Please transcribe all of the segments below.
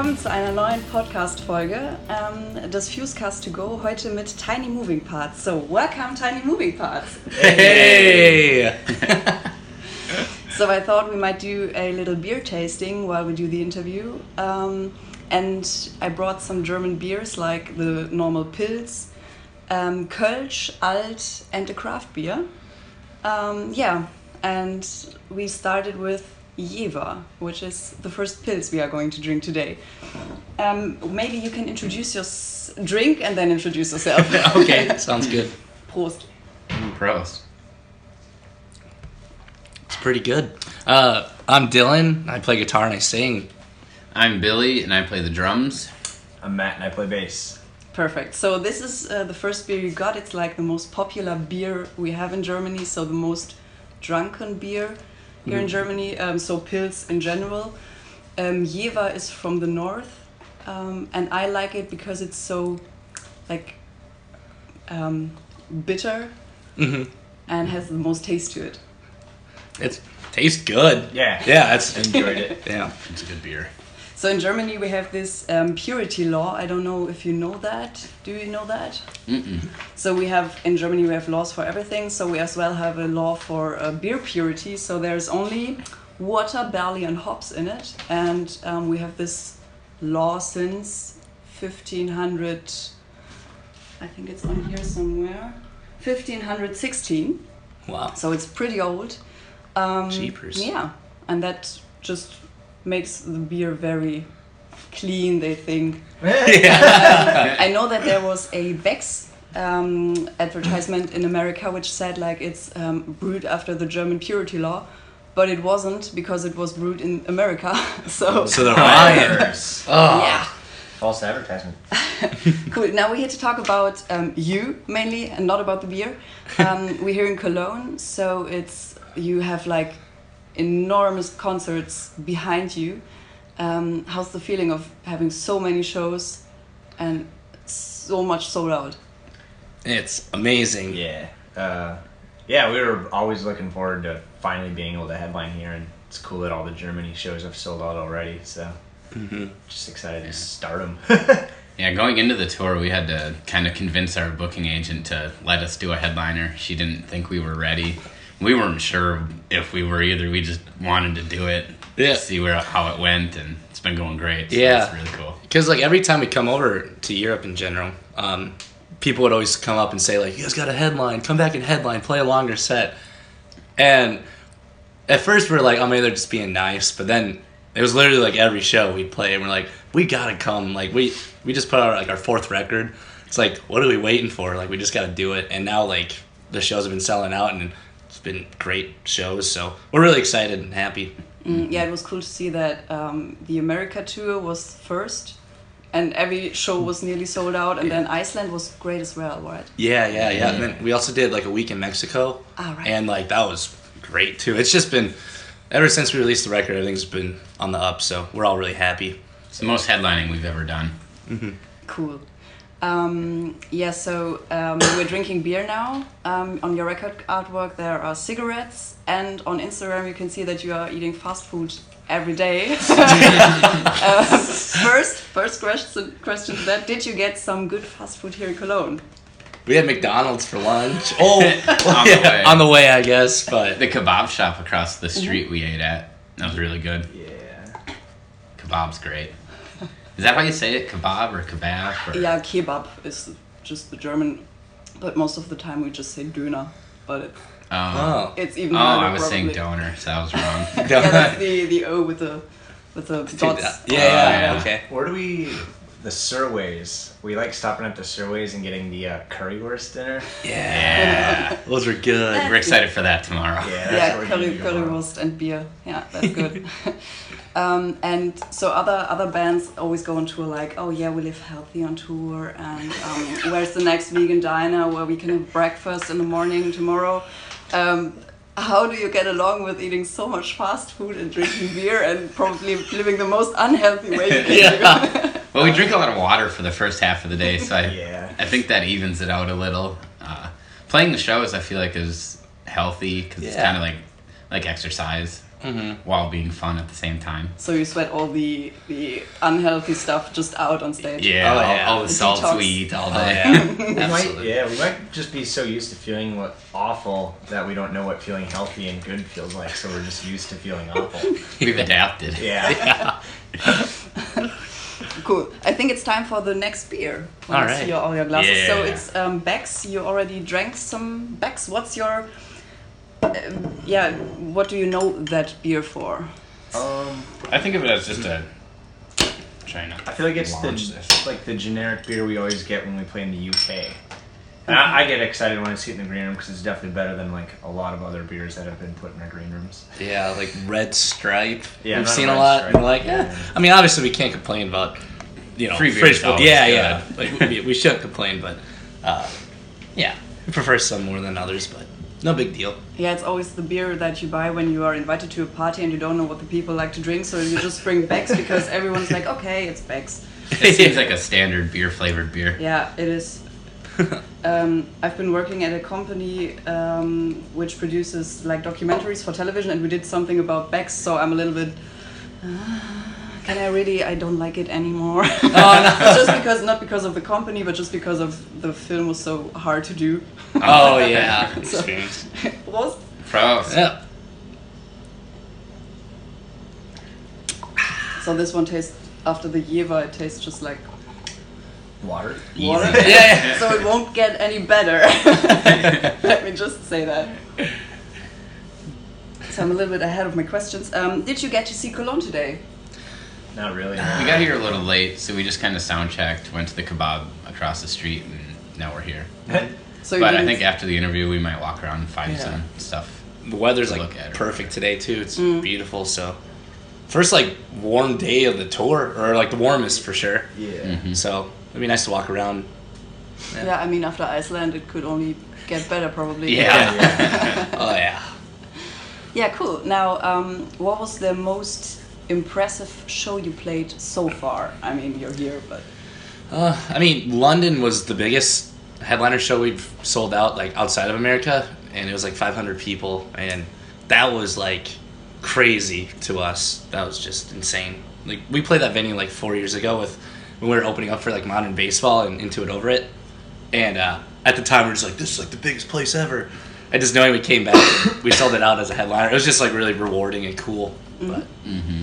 willkommen zu einer neuen Podcast-Folge ähm, des Fusecast to Go. Heute mit Tiny Moving Parts. So, welcome, Tiny Moving Parts. Hey! So, I thought we might do a little beer tasting while we do the interview. Um, and I brought some German beers like the normal Pils, um, Kölsch, Alt, and a craft beer. Um, yeah, and we started with Jever, which is the first Pils we are going to drink today. Um, maybe you can introduce your s- drink and then introduce yourself. okay, sounds good. Prost. Prost. It's pretty good. Uh, I'm Dylan. I play guitar and I sing. I'm Billy, and I play the drums. I'm Matt and I play bass. Perfect. So this is uh, the first beer you got. It's like the most popular beer we have in Germany. So the most drunken beer here in Germany. Um, so Pils in general. Um, Jever is from the north, um, and I like it because it's so like um, bitter hmm and has the most taste to it. It tastes good. Yeah. Yeah, it's Enjoyed it. yeah. It's a good beer. So in Germany we have this um, purity law. I don't know if you know that. Do you know that? Mm-mm. So we have in Germany we have laws for everything. So we as well have a law for uh, beer purity. So there's only water, barley, and hops in it, and um, we have this law since 1500. I think it's on here somewhere. 1516. Wow. So it's pretty old. Um, Jeepers. Yeah, and that just makes the beer very clean. They think. yeah. I know that there was a Beck's um, advertisement in America which said like it's um, brewed after the German purity law, but it wasn't because it was brewed in America. so So they're. Liars. Oh. yeah, False advertisement. cool. Now we're here to talk about um, you mainly and not about the beer. Um, we're here in Cologne, so it's you have like enormous concerts behind you. Um, how's the feeling of having so many shows and so much sold out? It's amazing. Yeah. Uh, yeah, we were always looking forward to finally being able to headline here, and it's cool that all the Germany shows have sold out already. So hmm just excited to start them. Yeah, going into the tour, we had to kind of convince our booking agent to let us do a headliner. She didn't think we were ready. We weren't sure if we were either. We just wanted to do it, Yeah. see where how it went, and it's been going great. So Yeah. it's really cool. Because like every time we come over to Europe in general, um, people would always come up and say like, "You guys got a headline? Come back and headline. Play a longer set." And at first we are like, "Oh, maybe they're just being nice," but then it was literally like every show we play, and we're like, "We gotta come!" Like we we just put out like our fourth record. It's like, what are we waiting for? Like we just gotta do it. And now like the shows have been selling out, and it's been great shows. So we're really excited and happy. Mm, yeah, it was cool to see that um, the America tour was first, and every show was nearly sold out, and then Iceland was great as well, right? Yeah, yeah, yeah. And then we also did like a week in Mexico. Ah, right. And like that was great too. It's just been ever since we released the record, everything's been on the up. So we're all really happy. It's the most headlining we've ever done. Cool. Um, yeah, so um, we're drinking beer now. Um, on your record artwork, there are cigarettes, and on Instagram, you can see that you are eating fast food every day. uh, first, first question, question to that: Did you get some good fast food here in Cologne? We had McDonald's for lunch. Oh, On the way. on the way, I guess. But The kebab shop across the street we ate at. That was really good. yeah. Kebab's great. Is that how you say it? Kebab or kebab? Or? Yeah, kebab is just the German, but most of the time we just say Döner. But it, Oh. oh, it's even Oh. I was saying donor, so I was wrong. Yeah, that's the the O with the with the yeah, dots. yeah, yeah, yeah. okay. Where do we? The Surways. We like stopping at the Surways and getting the uh, currywurst dinner. Yeah, Yeah. those are good. We're excited for that tomorrow. Yeah, yeah, curry, gonna do tomorrow. currywurst and beer. Yeah, that's good. um, and so other other bands always go on tour like, oh yeah, we live healthy on tour, and um, where's the next vegan diner where we can have breakfast in the morning tomorrow? Um, how do you get along with eating so much fast food and drinking beer and probably living the most unhealthy way you can Yeah. Well, we drink a lot of water for the first half of the day, so I, Yeah. I think that evens it out a little. Uh, playing the shows, I feel like is healthy because it's kind of like like exercise. Mhm. while being fun at the same time. So you sweat all the the unhealthy stuff just out on stage. Yeah, Oh, all, yeah. all the The salts detox. we eat all Oh day. yeah, We might, yeah, we might just be so used to feeling what awful that we don't know what feeling healthy and good feels like. So we're just used to feeling awful. We've adapted. Yeah. Cool. I think it's time for the next beer. When All I right. see your, all your glasses. So it's um, Beck's. You already drank some Beck's. What's your um, yeah? What do you know that beer for? Um, I think of it as just a China. I feel like it's launch the this. like the generic beer we always get when we play in the UK. And I, I get excited when I see it in the green room because it's definitely better than like a lot of other beers that have been put in our green rooms. Yeah, like Red Stripe. Yeah, We've not seen a Red lot. Stripe. And we're like, yeah. Yeah. I mean, obviously, we can't complain about, you know, Free beer fridge is always Yeah, yeah. Like, we, we shouldn't complain, but, uh, yeah, we prefer some more than others, but no big deal. Yeah, it's always the beer that you buy when you are invited to a party and you don't know what the people like to drink, so you just bring Beck's because everyone's like, okay, it's Beck's. It seems like a standard beer flavored beer. Yeah, it is. um, I've been working at a company um, which produces like documentaries for television, and we did something about Beck's, so I'm a little bit. "Ah, can I really? I don't like it anymore. just because, not because of the company, but just because of the film was so hard to do. Oh, yeah. So- Experience. was Prost. Yeah. so this one tastes after the Jever, it tastes just like Water. water. Easy. Yeah. so it won't get any better. Let me just say that. So I'm a little bit ahead of my questions. Um, did you get to see Cologne today? Not really. We got here a little late, so we just kind of sound checked, went to the kebab across the street, and now we're here. So But I think after the interview, we might walk around and find Yeah. some stuff. The weather's To like look at perfect today, too. It's Mm. beautiful, so. First, like, warm day of the tour, or like the warmest for sure. yeah. Mhm. So, it'd be nice to walk around. yeah, I mean after Iceland, it could only get better probably. Yeah. Oh, yeah. Yeah, cool. Now, um, what was the most impressive show you played so far? I mean, you're here, but Uh, I mean, London was the biggest headliner show we've sold out like outside of America, and it was like 500 people, and that was like crazy to us. That was just insane. Like we played that venue like four years ago with when we were opening up for like modern baseball and into it over it, and uh, at the time we are just like, this is like the biggest place ever. And just knowing we came back, we sold it out as a headliner. It was just like really rewarding and cool. But hmm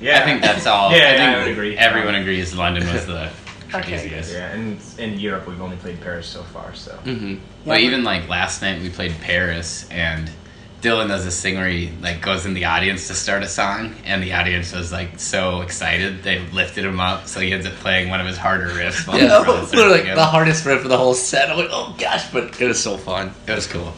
Yeah. I think that's all. Yeah, I yeah, think I would agree. Everyone agrees London was the Okay. craziest. Yeah, and in Europe we've only played Paris so far, so. hmm But even like last night we played Paris and Dylan does this thing where he like goes in the audience to start a song and the audience was like so excited they lifted him up so he ends up playing one of his harder riffs. While Yeah, the literally singing. the hardest riff of the whole set. I'm like, oh gosh, but it was so fun. It was cool.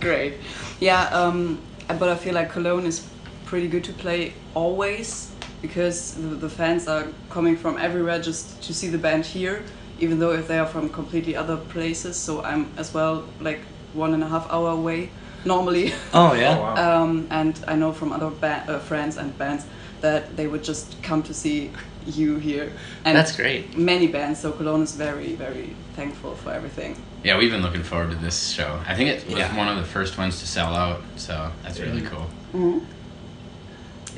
great. Yeah, um, but I feel like Cologne is pretty good to play always because the, the fans are coming from everywhere just to see the band here, even though if they are from completely other places. So I'm as well like one and a half hour away normally. Oh Oh, yeah. wow. um, and I know from other ba- uh, friends and bands that they would just come to see you here. And That's great. Many bands, so Cologne is very, very thankful for everything. Yeah, we've been looking forward to this show. I think it was Yeah. one of the first ones to sell out, so that's really Yeah. cool.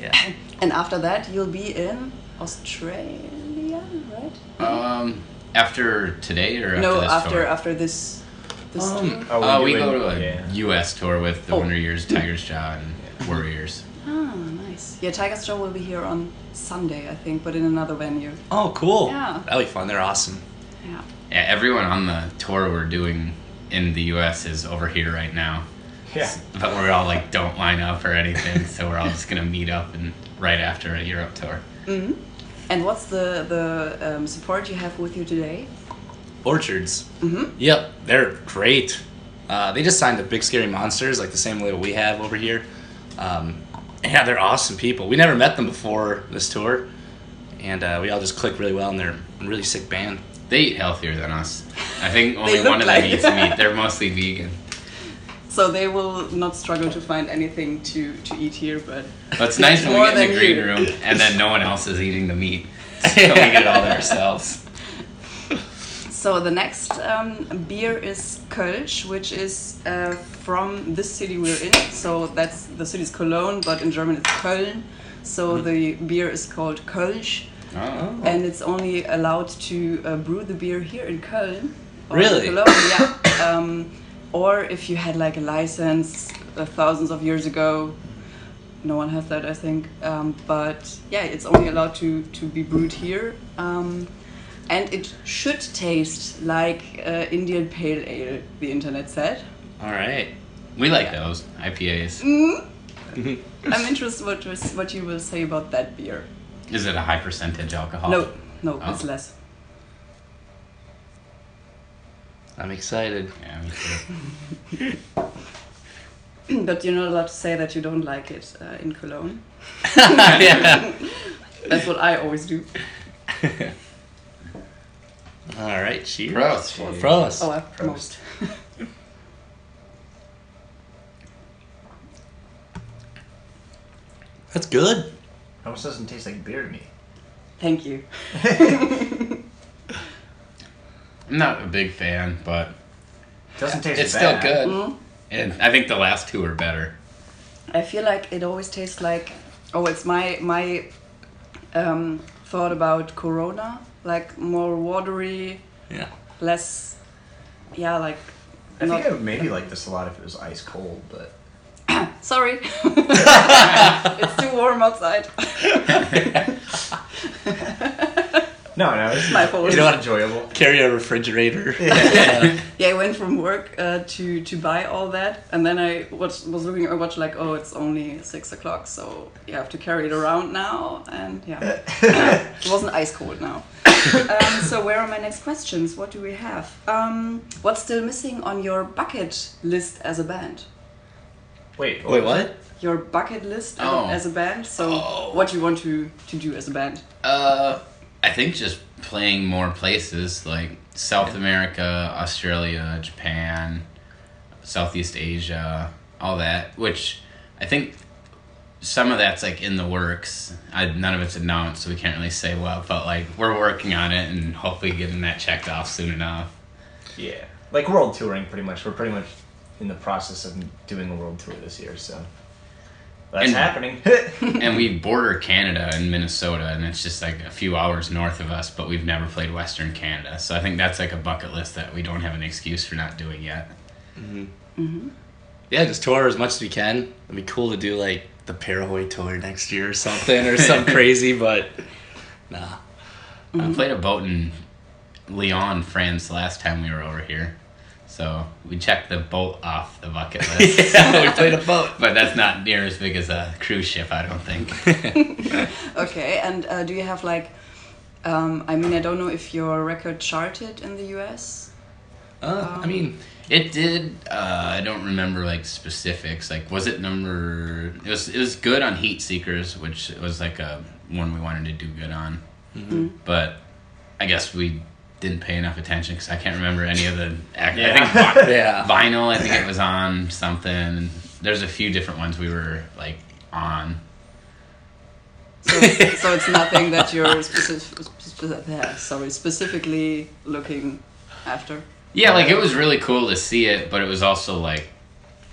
Yeah. And after that, you'll be in Australia, right? Um, after today or after no, this after tour? after this this Um, tour. Oh, uh, we go to a yeah. U.S. tour with the Oh. Wonder Years, Tigers Jaw, and Worriers. Ah, nice. Yeah, Tigers Jaw will be here on Sunday, I think, but in another venue. Oh, cool. Yeah. That'll be fun. They're awesome. Yeah. Yeah, everyone on the tour we're doing in the U.S. is over here right now. Yeah. But we're all like don't line up or anything, so we're all just gonna meet up and right after a Europe tour. hmm And what's the the um, support you have with you today? Orchards. hmm Yep, they're great. Uh, they just signed the Big Scary Monsters, like the same label we have over here. Um, yeah, they're awesome people. We never met them before this tour, and uh, we all just clicked really well, and they're a really sick band. They eat healthier than us. I think only one of like them eats meat. They're mostly vegan. So they will not struggle to find anything to, to eat here, but But it's nice when we More get in the than green you. room and then no one else is eating the meat. So we get it all ourselves. So the next um, beer is Kölsch, which is uh, from this city we're in. So that's the city's Cologne, but in German it's Köln. So the beer is called Kölsch, Oh. and it's only allowed to uh, brew the beer here in Köln. Really? Cologne, yeah. Um, or if you had like a license uh, thousands of years ago, no one has that, I think. Um, but yeah, it's only allowed to to be brewed here, um, and it should taste like uh, Indian Pale Ale. The internet said. All right. We like those IPAs. I'm interested what what you will say about that beer. Is it a high percentage alcohol? No, no, Oh. it's less. I'm excited. Yeah, me too. but you're not allowed to say that you don't like it uh, in Cologne. yeah. That's what I always do. All right. Cheers. Prost. Prost. Oh, I Prost. most. That's good. Almost doesn't taste like beer to me. Thank you. I'm not a big fan, but Doesn't taste it's bad. still good. Mm. And I think the last two are better. I feel like it always tastes like. Oh, it's my my um, thought about Corona. Like more watery, Yeah. less. Yeah, like. I think I would maybe like this a lot if it was ice cold, but Sorry. it's too warm outside. no, no, it's My fault. It's You know what? enjoyable. Carry a refrigerator. yeah, I went from work uh, to to buy all that, and then I was was looking at watch like, oh, it's only six o'clock, so you have to carry it around now, and yeah, it wasn't ice cold now. um, so where are my next questions? What do we have? Um, what's still missing on your bucket list as a band? Wait, Wait, what? Your bucket list as, Oh. a, as a band. So Oh. what you want to to do as a band? Uh, I think just playing more places like South America, Australia, Japan, Southeast Asia, all that. Which I think some of that's like in the works. I, none of it's announced, so we can't really say what. But like we're working on it and hopefully getting that checked off soon enough. Yeah, like world touring, pretty much. We're pretty much in the process of doing a world tour this year, so that's And- happening. and we border Canada and Minnesota, and it's just like a few hours north of us, but we've never played Western Canada. So I think that's like a bucket list that we don't have an excuse for not doing yet. Mm-hmm. Mm-hmm. Yeah, just tour as much as we can. It'd be cool to do like the Parahoy tour next year or something, or something crazy. But nah. I mm-hmm. played a boat in Lyon, France last time we were over here. So we checked the boat off the bucket list. yeah, we played a boat. but that's not near as big as a cruise ship, I don't think. Okay, and uh, do you have like? Um, I mean, I don't know if your record charted in the U.S. Uh, I mean, It did. Uh, I don't remember like specifics. Like, was it number? It was. It was good on Heatseekers, which was like a one we wanted to do good on. But I guess we didn't pay enough attention because I can't remember any of the. Act- I think vi- yeah. vinyl. I think it was on something. There's a few different ones we were like on. So, so it's nothing that you're specific, specific, yeah, sorry, specifically looking after. Yeah, like it was really cool to see it, but it was also like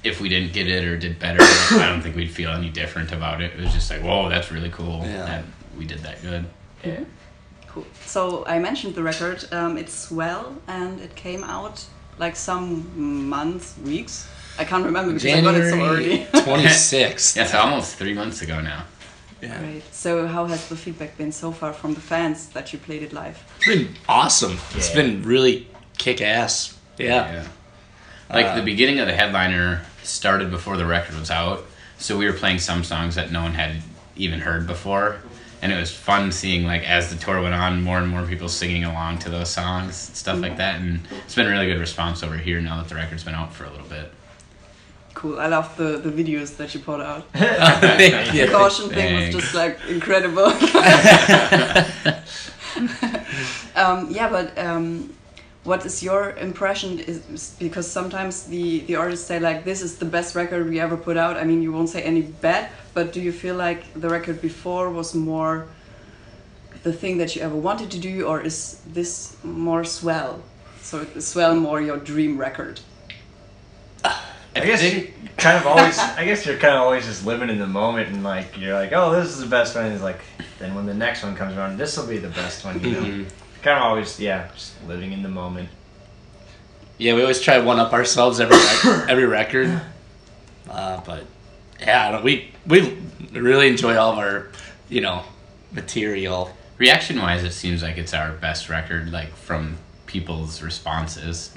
if we didn't get it or did better, I don't think we'd feel any different about it. It was just like, whoa, that's really cool Yeah. that we did that good. yeah. Cool. So I mentioned the record. Um, it's Swell, and it came out like some months, weeks. I can't remember because I got it so early. January 26th. Yeah, so almost three months ago now. Yeah. Great. So how has the feedback been so far from the fans that you played it live? It's been awesome. It's been really kick ass. Yeah. Like Uh, the beginning of the headliner started before the record was out, so we were playing some songs that no one had even heard before, and it was fun seeing like as the tour went on, more and more people singing along to those songs, stuff like that, and it's been a really good response over here now that the record's been out for a little bit. Cool. I love the, the videos that you put out. The caution thing was just like incredible. um, yeah, but um, what is your impression? Is is- because sometimes the the artists say like this is the best record we ever put out. I mean, you won't say any bad, but do you feel like the record before was more the thing that you ever wanted to do, or is this more swell So is Swell more your dream record? I guess you kind of always. I guess you're kind of always just living in the moment, and like you're like, oh, this is the best one. And it's like, then when the next one comes around, this will be the best one. You know, mm-hmm. Kind of always, yeah, just living in the moment. Yeah, we always try to one up ourselves every rec- every record. Uh, but yeah, I don't- we we really enjoy all of our, you know, material. Reaction wise, it seems like it's our best record, like from people's responses.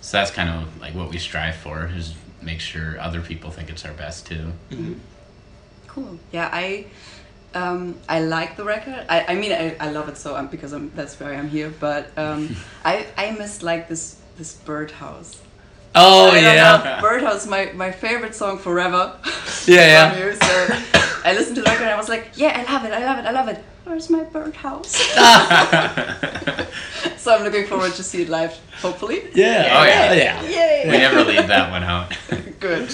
So that's kind of like what we strive for is make sure other people think it's our best too. Cool. Yeah, I um, I like the record. I, I mean, I, I love it so um, because I'm, that's why I'm here. But um, I I missed like this this birdhouse. Oh I yeah, birdhouse, my my favorite song forever. Yeah, yeah. from you. So I listened to the record and I was like, yeah, I love it, I love it, I love it. Where's my birdhouse? so I'm looking forward to see it live. Hopefully. yeah, Oh, yeah. yeah. Yay! We never leave that one out. Good.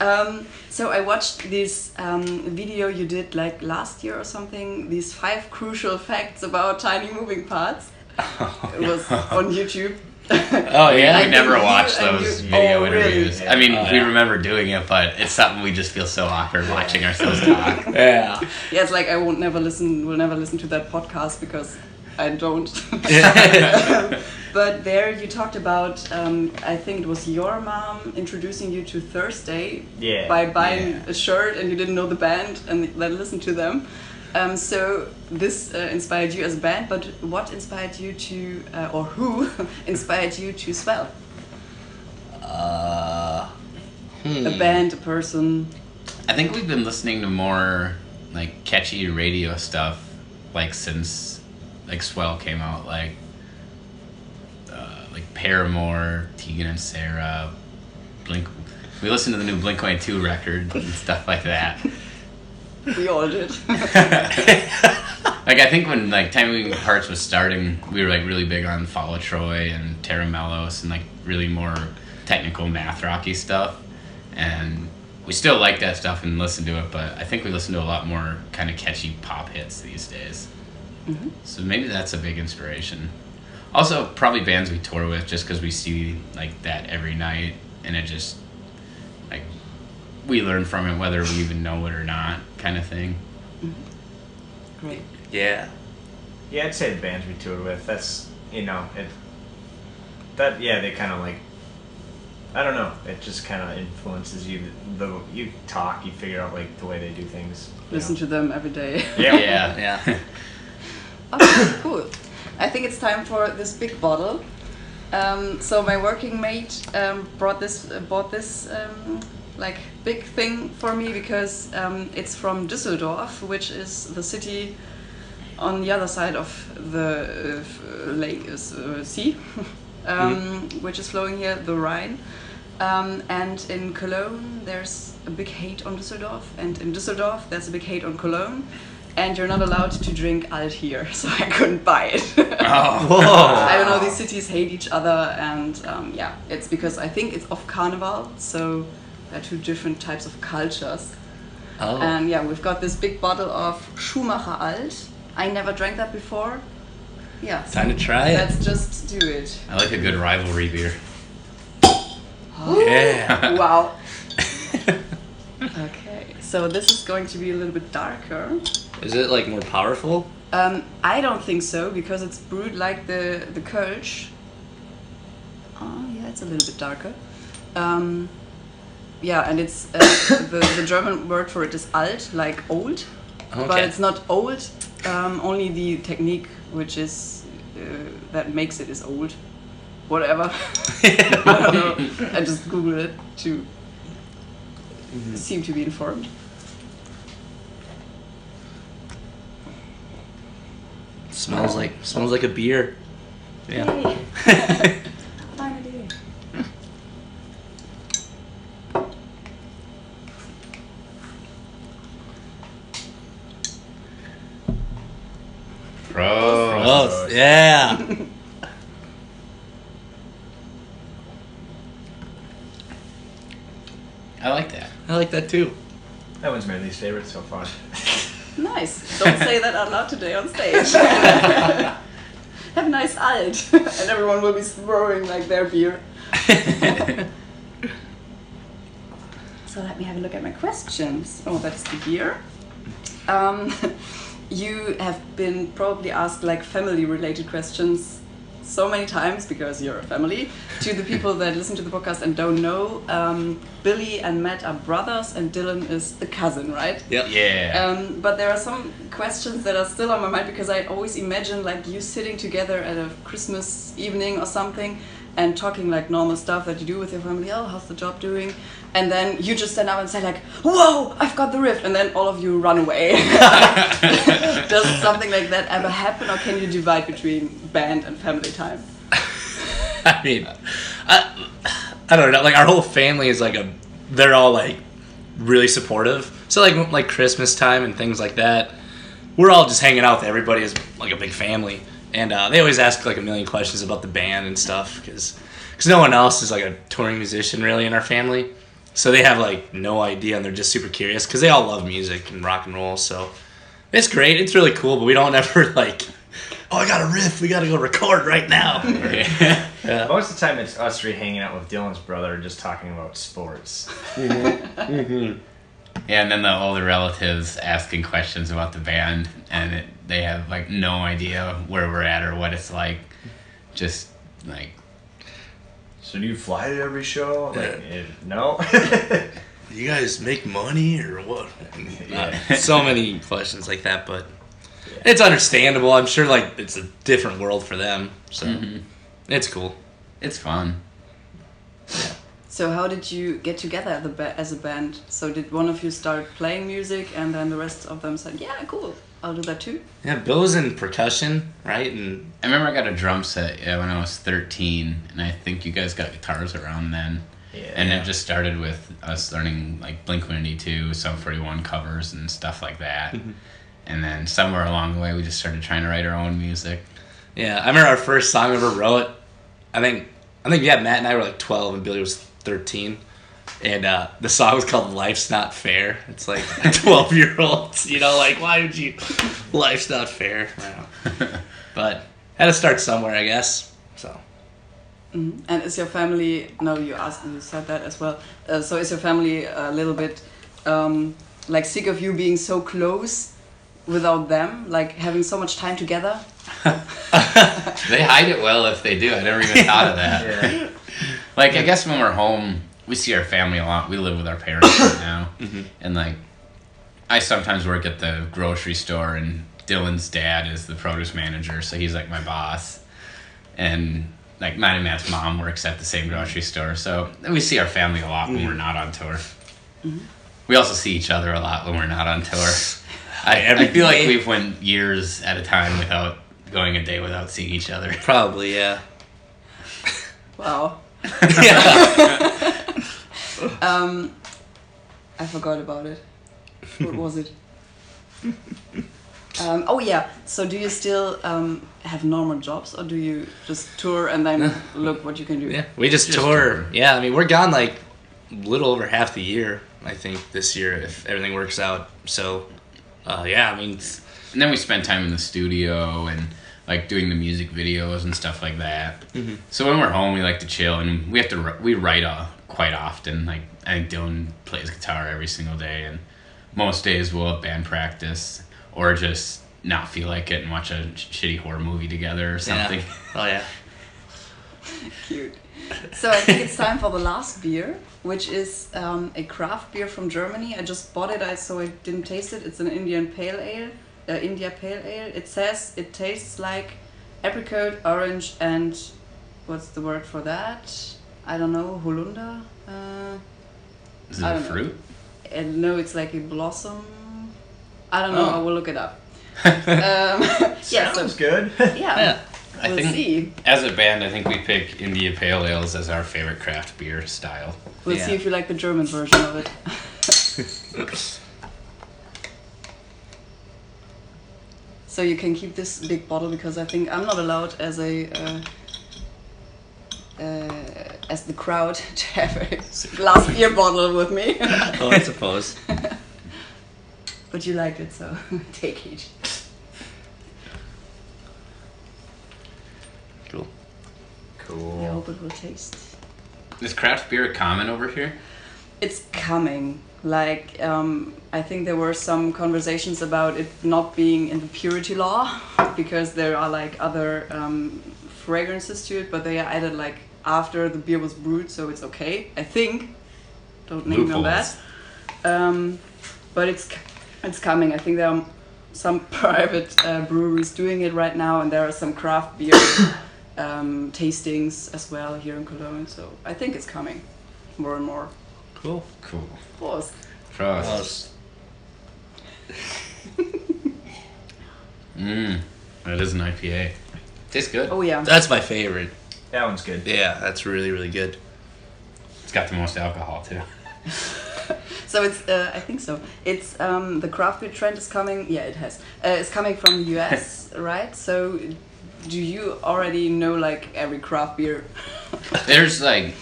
Um, so I watched this um, video you did like last year or something. These five crucial facts about tiny moving parts. It was on YouTube. Oh We, yeah. we never watched those you- video oh, really? interviews. I mean, Oh, we remember doing it, but it's something we just feel so awkward watching ourselves talk. Yeah. Yeah, it's like I won't never listen. Will never listen to that podcast because I don't. but there you talked about. Um, I think it was your mom introducing you to Thursday Yeah. by buying Yeah. a shirt and you didn't know the band and then listened to them. Um, so this uh, inspired you as a band, but what inspired you to, uh, or who inspired you to swell? Uh, A hmm. band, a person. I think we've been listening to more like catchy radio stuff like since like Swell came out, like like Paramore, Tegan and Sara, Blink. We listened to the new Blink One Two record and stuff like that. We all did. Like I think when like Tiny Moving Parts was starting, we were like really big on Follow Troy and Tera Melos and like really more technical math rocky stuff. And we still like that stuff and listen to it, but I think we listen to a lot more kind of catchy pop hits these days. Mm-hmm. So maybe that's a big inspiration. Also, probably bands we tour with, just because we see like that every night, and it just like we learn from it whether we even know it or not, kind of thing. Mm-hmm. Great. yeah. Yeah, I'd say the bands we toured with. That's you know it. That yeah, they kind of like. I don't know. It just kind of influences you. The you talk, you figure out like the way they do things. Listen know. to them every day. Yeah. Yeah, Yeah. Okay, cool. I think it's time for this big bottle. Um, so my working mate um, brought this, uh, bought this um, like big thing for me because um, it's from Düsseldorf, which is the city on the other side of the uh, uh, lake, uh, sea, um, which is flowing here, the Rhine. Um, and in Cologne, there's a big hate on Düsseldorf, and in Düsseldorf, there's a big hate on Cologne. And you're not allowed to drink alt here, so I couldn't buy it. Oh. I don't know, these cities hate each other, and um, yeah, it's because I think it's of Carnival, so they're two different types of cultures. Oh. And yeah, we've got this big bottle of Schumacher Alt. I never drank that before. Yeah, so Time to try it. let's just do it. I like a good rivalry beer. Yeah. wow. Okay, so this is going to be a little bit darker. Is it like more powerful? Um, I don't think so because it's brewed like the the Kölsch. Oh yeah, it's a little bit darker. Um, yeah, and it's uh, the the German word for it is alt, like old, okay. but it's not old. Um, only the technique, which is uh, that makes it, is old. Whatever. I don't know. I just googled it to seem to be informed. Smells like smells like a beer. Yeah. Yay. Finally. Pro. Oh yeah. I like that. I like that too. That one's my least favorite so far. Nice. Don't say that out loud today on stage. have a nice alt, and everyone will be throwing like their beer. So let me have a look at my questions. Oh, that's the beer. Um, you have been probably asked like family related questions so many times because you're a family. To the people that listen to the podcast and don't know, um, Billy and Matt are brothers and Dylan is the cousin, right? Yep. Yeah. Um, but there are some questions that are still on my mind because I always imagine like you sitting together at a Christmas evening or something and talking like normal stuff that you do with your family. Oh, how's the job doing? And then you just stand up and say like, "Whoa, I've got the riff!" And then all of you run away. Does something like that ever happen, or can you divide between band and family time? I mean, I, I don't know. Like our whole family is like a, they're all like really supportive. So like like Christmas time and things like that, we're all just hanging out with everybody as like a big family, and uh, they always ask like a million questions about the band and stuff because because no one else is like a touring musician really in our family, so they have like no idea and they're just super curious because they all love music and rock and roll. So it's great. It's really cool, but we don't ever like. Oh, I got a riff. We got to go record right now. yeah. Most of the time, it's us three hanging out with Dylan's brother, just talking about sports. Yeah, and then the older relatives asking questions about the band, and it, they have like no idea where we're at or what it's like. Just like, So do you fly to every show? Like, Yeah. eh, no. you guys make money or what? Uh, so many questions like that, but it's understandable. I'm sure like it's a different world for them, so Mhm. it's cool. it's fun. So how did you get together as a, ba- as a band? So did one of you start playing music and then the rest of them said, "Yeah, cool, I'll do that too." Yeah, Bill was in percussion, right? And I remember I got a drum set yeah, when I was 13, and I think you guys got guitars around then. yeah. And it just started with us learning like Blink 182, Sum 41 covers, and stuff like that. Mm-hmm. And then somewhere along the way, we just started trying to write our own music. yeah, I remember our first song we ever wrote. I think I think yeah, Matt and I were like 12 and Billy was 13. And uh, the song was called "Life's Not Fair." It's like 12 year olds, you know, like why would you? Life's not fair. I don't know. But had to start somewhere, I guess. So Mhm. And is your family? No, you asked, you said that as well. Uh, so is your family a little bit um, like sick of you being so close without them, like having so much time together? They hide it well if they do. I never even thought of that. yeah. Like, I guess when we're home, we see our family a lot. We live with our parents right now. Mm-hmm. And, like, I sometimes work at the grocery store, and Dylan's dad is the produce manager, so he's like my boss. And, like, Matt and Matt's mom works at the same grocery store, so we see our family a lot when we're mm-hmm. not on tour. Mm-hmm. We also see each other a lot when we're not on tour. I, I feel like we've went years at a time without going a day without seeing each other. probably yeah. Wow. yeah. Um, I forgot about it. What was it? Um, oh yeah. So do you still um, have normal jobs, or do you just tour and then look what you can do? Yeah, we just, Just tour. tour. Yeah, I mean we're gone like a little over half the year. I think this year if everything works out. So, uh, yeah, I mean And then we spend time in the studio and like doing the music videos and stuff like that. Mm-hmm. So when we're home, we like to chill and we have to we write uh, quite often. Like I think Dylan plays guitar every single day, and most days we'll have band practice or just not feel like it and watch a sh- shitty horror movie together or something. Yeah. Oh yeah. Cute. So I think it's time for the last beer, which is um, a craft beer from Germany. I just bought it, I so I didn't taste it. It's an Indian Pale Ale, uh, India Pale Ale. It says it tastes like apricot, orange, and what's the word for that? I don't know. Holunder. Uh, Is it I a don't know. fruit? and no, it's like a blossom. I don't know. Oh. I will look it up. um, yeah. Sounds So, good. yeah. Yeah. I We'll think see. as a band, I think we pick India Pale Ales as our favorite craft beer style. We'll Yeah. see if you like the German version of it. so you can keep this big bottle because I think I'm not allowed as a uh, as the crowd to have a glass beer bottle with me. Oh, I suppose. but you liked it, so take it. Cool. Cool. I hope it will taste. Is craft beer common over here? It's coming. Like, um, I think there were some conversations about it not being in the purity law because there are like other um, fragrances to it, but they are added like after the beer was brewed, so it's okay. I think. Don't name me on that. Um, but it's it's coming. I think there are some private uh, breweries doing it right now, and there are some craft beer um, tastings as well here in Cologne. So I think it's coming more and more. Cool. Cool. Prost. Prost. Mmm. That is an IPA. Tastes good. Oh yeah. That's my favorite. That one's good. Yeah, that's really really good. It's got the most alcohol too. So it's uh, I think so. It's um, the craft beer trend is coming. Yeah, it has. Uh, it's coming from the US, right? So do you already know like every craft beer? There's like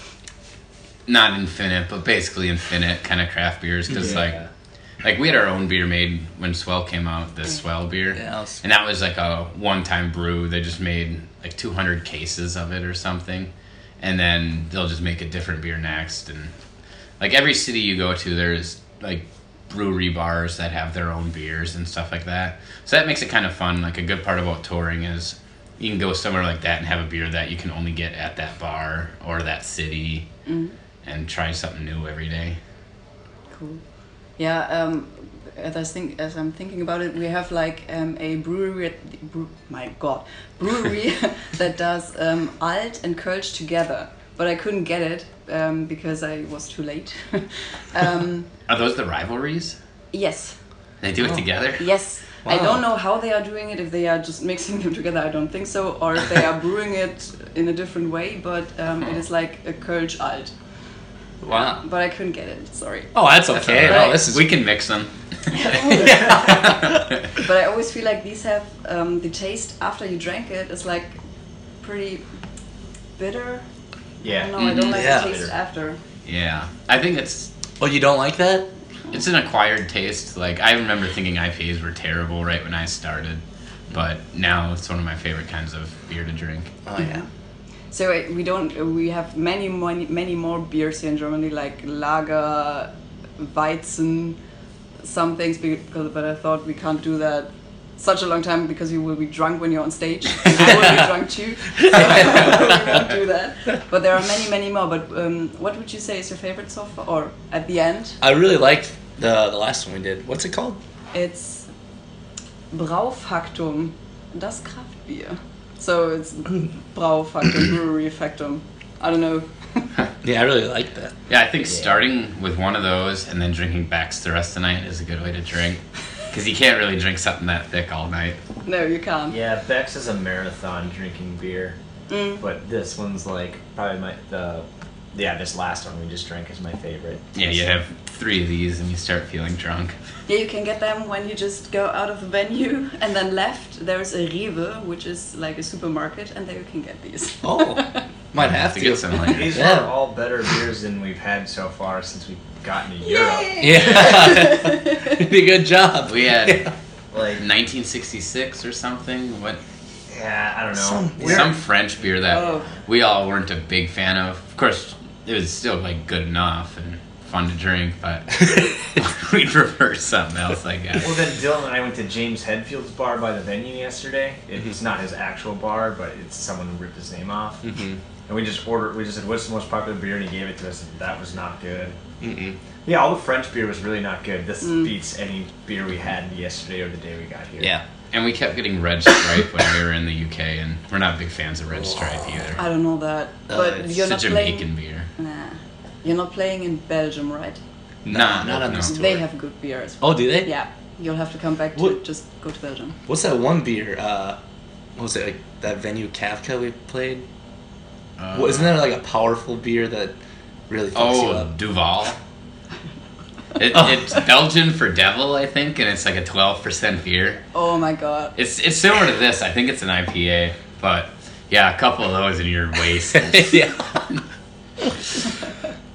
not infinite, but basically infinite kind of craft beers because Yeah. like like we had our own beer made when Swell came out, the mm. Swell beer. Yeah, was- And that was like a one-time brew. They just made like 200 cases of it or something, and then they'll just make a different beer next. And like every city you go to, there's like brewery bars that have their own beers and stuff like that. So that makes it kind of fun. Like a good part about touring is you can go somewhere like that and have a beer that you can only get at that bar or that city, mm. and try something new every day. Cool. Yeah. Um, as I think, as I'm thinking about it, we have like um, a brewery. At, brew, my God, brewery that does um, Alt and Kölsch together. But I couldn't get it um, because I was too late. um, Are those the rivalries? yes. They do it together. Yes. I don't know how they are doing it, if they are just mixing them together, I don't think so, or if they are brewing it in a different way, but um, it is like a Kölsch Alt. Wow. But I couldn't get it, sorry. Oh, that's That's okay. all right. No, this is we can mix them. But I always feel like these have um, the taste after you drank it. it is like pretty bitter. I Yeah. don't know, I don't like Yeah. the taste Bitter. after. Yeah, I think it's Oh, you don't like that? it's an acquired taste. Like I remember thinking IPAs were terrible right when I started, but now it's one of my favorite kinds of beer to drink. Oh yeah. So uh, we don't. We have many, many, many more beers here in Germany, like Lager, Weizen, some things. Because, but I thought we can't do that such a long time because you will be drunk when you're on stage. I will be drunk too. So we won't do that. But there are many, many more. But um, what would you say is your favorite so far, or at the end? I really liked the the last one we did. What's it called? It's Braufactum, das Kraftbier. So it's Braufactum, Brewery Factum. I don't know. Yeah, I really like that. Yeah, I think starting with one of those and then drinking Beck's the rest of the night is a good way to drink. Because you can't really drink something that thick all night. No, you can't. Yeah, Beck's is a marathon drinking beer, Mm. but this one's like probably my the yeah this last one we just drank is my favorite. Yeah, you have three of these and you start feeling drunk. Yeah, you can get them when you just go out of the venue and then left. There's a Rewe, which is like a supermarket, and there you can get these. Oh, might have to. get some later. These Yeah. are all better beers than we've had so far since we've gotten to Europe. Yeah, you did a good job. We had Like 1966 or something. What yeah, I don't know. Some- some French beer that Oh. we all weren't a big fan of. Of course, it was still like good enough and fun to drink, but we'd prefer something else, I guess. Well, then Dylan and I went to James Hetfield's bar by the venue yesterday. Mm-hmm. It's not his actual bar, but it's someone who ripped his name off. Mhm. And we just ordered. We just said, "What's the most popular beer?" And he gave it to us. And that was not good. Mm-mm. Yeah, all the French beer was really not good. This Mm. beats any beer we had yesterday or the day we got here. Yeah. And we kept getting Red Stripe when we were in the UK, and we're not big fans of Red Stripe either. I don't know that, Uh, but It's you're not a not Jamaican playing. beer. Nah, you're not playing in Belgium, right? Nah, not on no. this tour. They have good beer as well. Oh, do they? Yeah, you'll have to come back to What- just go to Belgium. What's that one beer? Uh, what was it like that venue Kafka we played? Uh, What isn't that like a powerful beer that really fucks you Oh, up? Duvel. It, Oh. It's Belgian for devil, I think, and it's like a 12% beer. Oh my god. It's it's similar to this. I think it's an IPA, but yeah, a couple of those in your waist. yeah.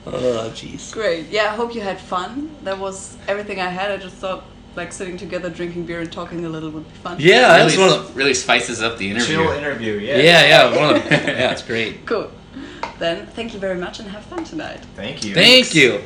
oh jeez. Great. Yeah, I hope you had fun. That was everything I had. I just thought like sitting together, drinking beer, and talking a little would be fun. Yeah, that's really, one of the, really spices up the interview. Chill interview, yeah. Yeah, yeah, one of the, yeah, it's great. Cool. Then thank you very much and have fun tonight. Thank you. Thank you.